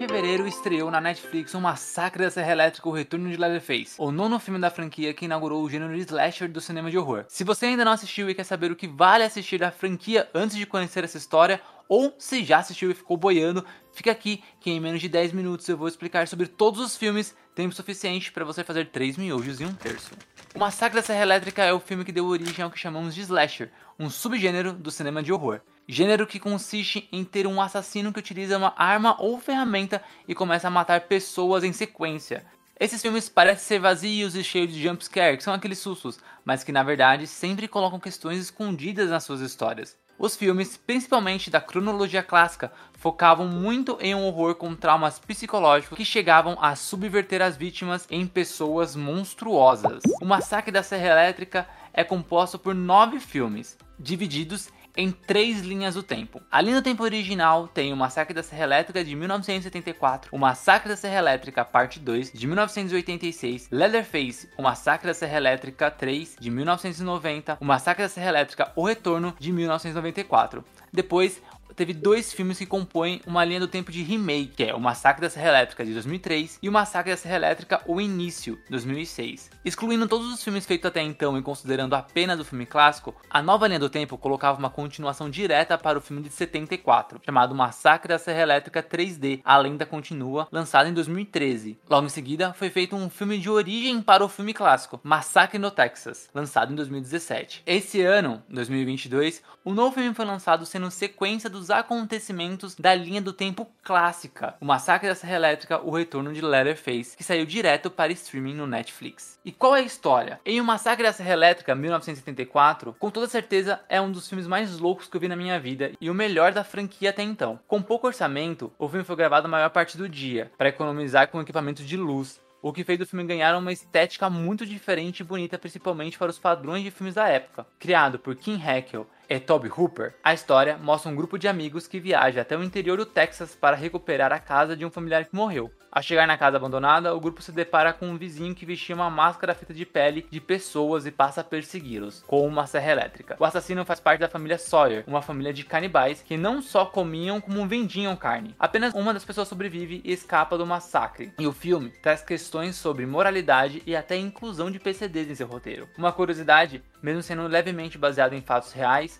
fevereiro estreou na Netflix O Massacre da Serra Elétrica O Retorno de Leatherface, o nono filme da franquia que inaugurou o gênero slasher do cinema de horror. Se você ainda não assistiu e quer saber o que vale assistir da franquia antes de conhecer essa história, ou se já assistiu e ficou boiando, fica aqui que em menos de 10 minutos eu vou explicar sobre todos os filmes, tempo suficiente para você fazer 3 miojos e um terço. O Massacre da Serra Elétrica é o filme que deu origem ao que chamamos de slasher, um subgênero do cinema de horror. Gênero que consiste em ter um assassino que utiliza uma arma ou ferramenta e começa a matar pessoas em sequência. Esses filmes parecem ser vazios e cheios de jumpscare, que são aqueles sustos, mas que na verdade sempre colocam questões escondidas nas suas histórias. Os filmes, principalmente da cronologia clássica, focavam muito em um horror com traumas psicológicos que chegavam a subverter as vítimas em pessoas monstruosas. O Massacre da Serra Elétrica é composto por nove filmes, divididos em três linhas do tempo. A linha do tempo original tem o Massacre da Serra Elétrica de 1974, o Massacre da Serra Elétrica Parte 2 de 1986, Leatherface, o Massacre da Serra Elétrica 3 de 1990, o Massacre da Serra Elétrica O Retorno de 1994. Depois, teve dois filmes que compõem uma linha do tempo de remake, que é o Massacre da Serra Elétrica de 2003 e o Massacre da Serra Elétrica O Início, 2006. Excluindo todos os filmes feitos até então e considerando apenas o filme clássico, a nova linha do tempo colocava uma continuação direta para o filme de 74, chamado Massacre da Serra Elétrica 3D, A Lenda Continua, lançado em 2013. Logo em seguida, foi feito um filme de origem para o filme clássico, Massacre no Texas, lançado em 2017. Esse ano, 2022, o novo filme foi lançado sendo sequência dos acontecimentos da linha do tempo clássica, o Massacre da Serra Elétrica, o Retorno de Leatherface, que saiu direto para streaming no Netflix. E qual é a história? Em O Massacre da Serra Elétrica, 1974, com toda certeza é um dos filmes mais loucos que eu vi na minha vida e o melhor da franquia até então. Com pouco orçamento, o filme foi gravado a maior parte do dia, para economizar com equipamentos de luz, o que fez o filme ganhar uma estética muito diferente e bonita, principalmente para os padrões de filmes da época. Criado por Kim Heckel e Toby Hooper, a história mostra um grupo de amigos que viaja até o interior do Texas para recuperar a casa de um familiar que morreu. Ao chegar na casa abandonada, o grupo se depara com um vizinho que vestia uma máscara feita de pele de pessoas e passa a persegui-los, com uma serra elétrica. O assassino faz parte da família Sawyer, uma família de canibais que não só comiam como vendiam carne. Apenas uma das pessoas sobrevive e escapa do massacre. E o filme traz questões sobre moralidade e até inclusão de PCDs em seu roteiro. Uma curiosidade, mesmo sendo levemente baseado em fatos reais,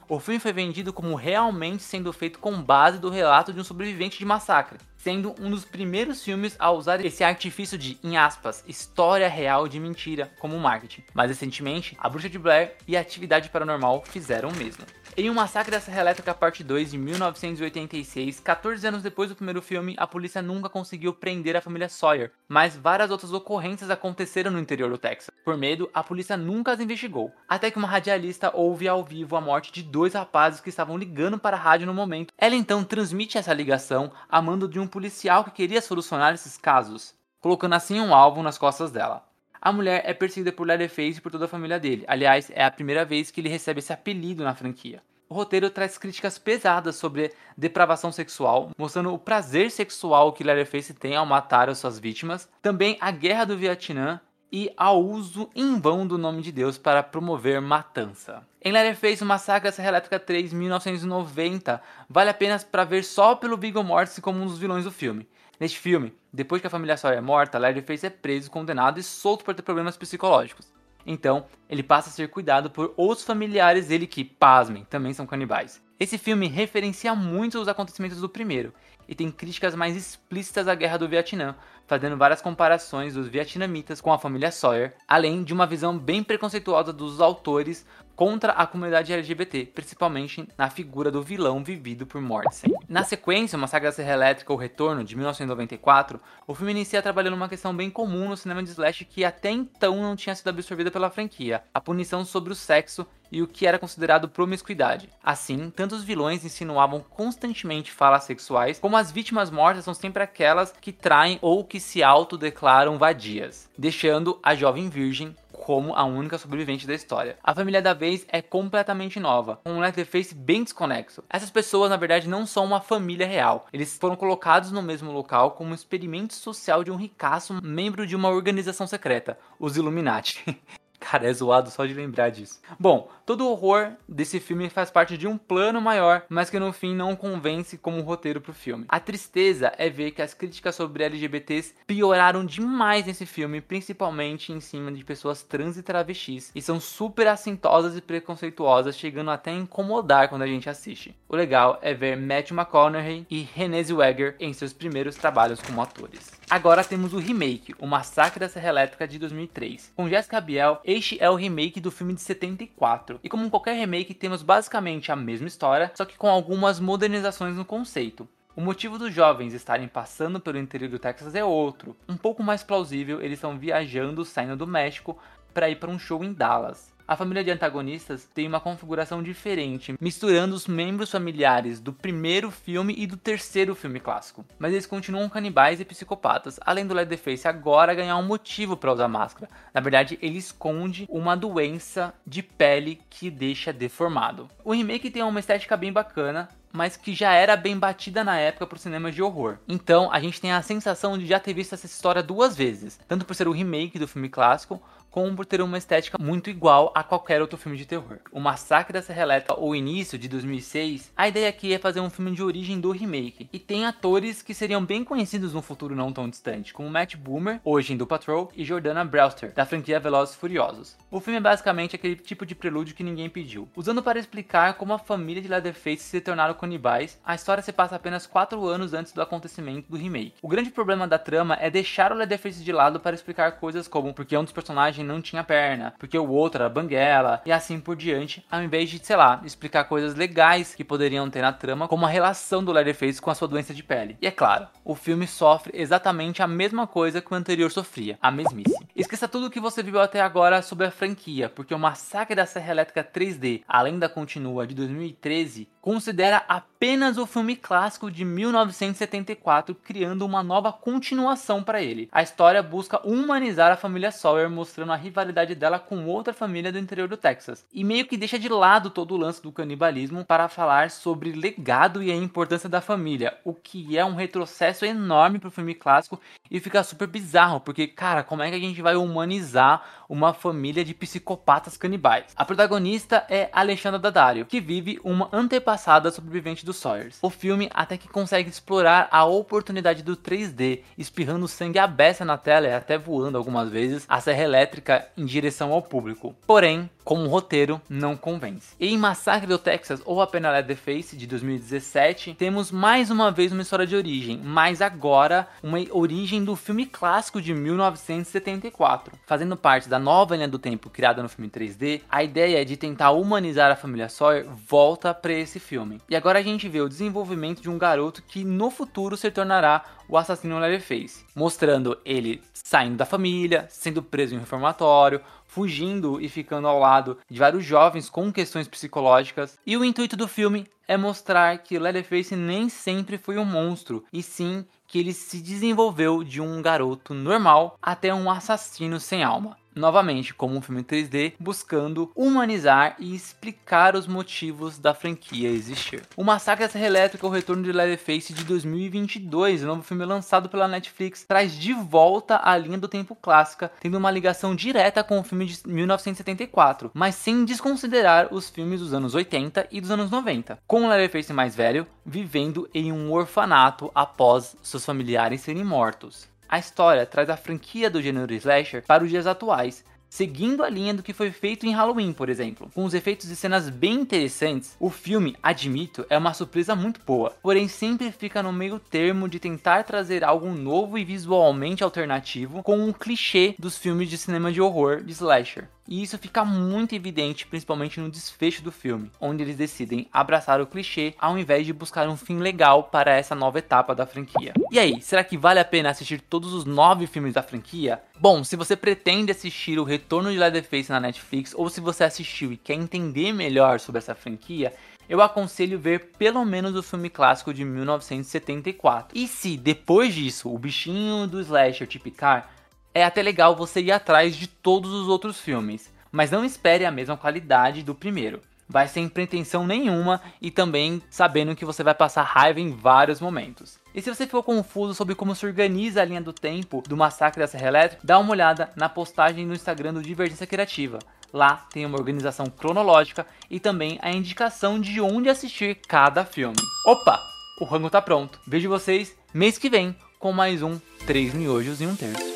o filme foi vendido como realmente sendo feito com base do relato de um sobrevivente de massacre sendo um dos primeiros filmes a usar esse artifício de, em aspas, história real de mentira como marketing. Mais recentemente, A Bruxa de Blair e a Atividade Paranormal fizeram o mesmo. Em um massacre da Serra Elétrica Parte 2 de 1986, 14 anos depois do primeiro filme, a polícia nunca conseguiu prender a família Sawyer, mas várias outras ocorrências aconteceram no interior do Texas. Por medo, a polícia nunca as investigou, até que uma radialista ouve ao vivo a morte de dois rapazes que estavam ligando para a rádio no momento. Ela então transmite essa ligação a mando de um policial que queria solucionar esses casos, colocando assim um alvo nas costas dela. A mulher é perseguida por Leatherface e por toda a família dele. Aliás, é a primeira vez que ele recebe esse apelido na franquia. O roteiro traz críticas pesadas sobre depravação sexual, mostrando o prazer sexual que Leatherface tem ao matar as suas vítimas, também a guerra do Vietnã e ao uso em vão do nome de Deus para promover matança. Em Leatherface, o Massacre da Serra Elétrica 3, 1990, vale apenas para ver só pelo Viggo Mortensen como um dos vilões do filme. Neste filme, depois que a família Sawyer é morta, Leatherface é preso, condenado e solto por ter problemas psicológicos. Então, ele passa a ser cuidado por outros familiares dele que, pasmem, também são canibais. Esse filme referencia muito os acontecimentos do primeiro e tem críticas mais explícitas à guerra do Vietnã, fazendo várias comparações dos vietnamitas com a família Sawyer, além de uma visão bem preconceituosa dos autores contra a comunidade LGBT, principalmente na figura do vilão vivido por Morrison. Na sequência, uma saga da Serra Elétrica, O Retorno, de 1994, o filme inicia trabalhando uma questão bem comum no cinema de slash que até então não tinha sido absorvida pela franquia, a punição sobre o sexo e o que era considerado promiscuidade. Assim, tanto os vilões insinuavam constantemente falas sexuais, como as vítimas mortas são sempre aquelas que traem ou que se autodeclaram vadias, deixando a jovem virgem como a única sobrevivente da história. A família da vez é completamente nova, com um Leatherface bem desconexo. Essas pessoas, na verdade, não são uma família real. Eles foram colocados no mesmo local como um experimento social de um ricaço membro de uma organização secreta, os Illuminati. Cara, é zoado só de lembrar disso. Bom, todo o horror desse filme faz parte de um plano maior, mas que no fim não convence como roteiro pro filme. A tristeza é ver que as críticas sobre LGBTs pioraram demais nesse filme, principalmente em cima de pessoas trans e travestis, e são super assintosas e preconceituosas, chegando até a incomodar quando a gente assiste. O legal é ver Matthew McConaughey e Renée Zellweger em seus primeiros trabalhos como atores. Agora temos o remake, O Massacre da Serra Elétrica de 2003. Com Jessica Biel, este é o remake do filme de 74. E como qualquer remake, temos basicamente a mesma história, só que com algumas modernizações no conceito. O motivo dos jovens estarem passando pelo interior do Texas é outro. Um pouco mais plausível, eles estão viajando, saindo do México, para ir para um show em Dallas. A família de antagonistas tem uma configuração diferente, misturando os membros familiares do primeiro filme e do terceiro filme clássico. Mas eles continuam canibais e psicopatas, além do Leatherface agora ganhar um motivo para usar máscara. Na verdade, ele esconde uma doença de pele que deixa deformado. O remake tem uma estética bem bacana, mas que já era bem batida na época para o cinema de horror. Então a gente tem a sensação de já ter visto essa história duas vezes, tanto por ser o remake do filme clássico, como por ter uma estética muito igual a qualquer outro filme de terror. O Massacre da Serra Elétrica, ou Início, de 2006, a ideia aqui é fazer um filme de origem do remake, e tem atores que seriam bem conhecidos no futuro não tão distante, como Matt Boomer, hoje em Do Patrol, e Jordana Brewster, da franquia Velozes Furiosos. O filme é basicamente aquele tipo de prelúdio que ninguém pediu, usando para explicar como a família de Leatherface se tornaram canibais, a história se passa apenas 4 anos antes do acontecimento do remake. O grande problema da trama é deixar o Leatherface de lado para explicar coisas como porque um dos personagens personagem não tinha perna, porque o outro era banguela, e assim por diante, ao invés de, sei lá, explicar coisas legais que poderiam ter na trama, como a relação do Leatherface com a sua doença de pele. E é claro, o filme sofre exatamente a mesma coisa que o anterior sofria, a mesmice. Esqueça tudo o que você viu até agora sobre a franquia, porque o Massacre da Serra Elétrica 3D, além da continua de 2013, considera apenas o filme clássico de 1974, criando uma nova continuação para ele. A história busca humanizar a família Sawyer, mostrando a rivalidade dela com outra família do interior do Texas, e meio que deixa de lado todo o lance do canibalismo para falar sobre legado e a importância da família, o que é um retrocesso enorme pro filme clássico e fica super bizarro, porque cara, como é que a gente vai humanizar uma família de psicopatas canibais? A protagonista é Alexandra Daddario, que vive uma antepassada sobrevivente dos Sawyers. O filme até que consegue explorar a oportunidade do 3D, espirrando sangue à beça na tela e até voando algumas vezes a serra elétrica em direção ao público. Porém, como roteiro, não convence. Em Massacre do Texas ou A Pena Leatherface de 2017, temos mais uma vez uma história de origem, mas agora uma origem do filme clássico de 1974. Fazendo parte da nova linha do tempo criada no filme 3D, a ideia de tentar humanizar a família Sawyer volta para esse filme. E agora a gente vê o desenvolvimento de um garoto que no futuro se tornará o assassino Leatherface, mostrando ele saindo da família, sendo preso em um reformatório, fugindo e ficando ao lado de vários jovens com questões psicológicas. E o intuito do filme é mostrar que Leatherface nem sempre foi um monstro, e sim que ele se desenvolveu de um garoto normal até um assassino sem alma novamente como um filme 3D, buscando humanizar e explicar os motivos da franquia existir. O Massacre da Elétrica, o retorno de Leatherface de 2022, o novo filme lançado pela Netflix, traz de volta a linha do tempo clássica, tendo uma ligação direta com o filme de 1974, mas sem desconsiderar os filmes dos anos 80 e dos anos 90, com o Leatherface mais velho vivendo em um orfanato após seus familiares serem mortos. A história traz a franquia do gênero slasher para os dias atuais, seguindo a linha do que foi feito em Halloween, por exemplo. Com os efeitos e cenas bem interessantes, o filme, admito, é uma surpresa muito boa, porém sempre fica no meio termo de tentar trazer algo novo e visualmente alternativo com um clichê dos filmes de cinema de horror de slasher. E isso fica muito evidente, principalmente no desfecho do filme, onde eles decidem abraçar o clichê ao invés de buscar um fim legal para essa nova etapa da franquia. E aí, será que vale a pena assistir todos os nove filmes da franquia? Bom, se você pretende assistir o Retorno de Leatherface na Netflix, ou se você assistiu e quer entender melhor sobre essa franquia, eu aconselho ver pelo menos o filme clássico de 1974. E se depois disso o bichinho do slasher te picar, é até legal você ir atrás de todos os outros filmes, mas não espere a mesma qualidade do primeiro. vai sem pretensão nenhuma e também sabendo que você vai passar raiva em vários momentos. E se você ficou confuso sobre como se organiza a linha do tempo do massacre da Serra Elétrica, dá uma olhada na postagem no Instagram do Divergência Criativa. Lá tem uma organização cronológica e também a indicação de onde assistir cada filme. Opa! O rango tá pronto. Vejo vocês mês que vem com mais um 3 miojos e um terço.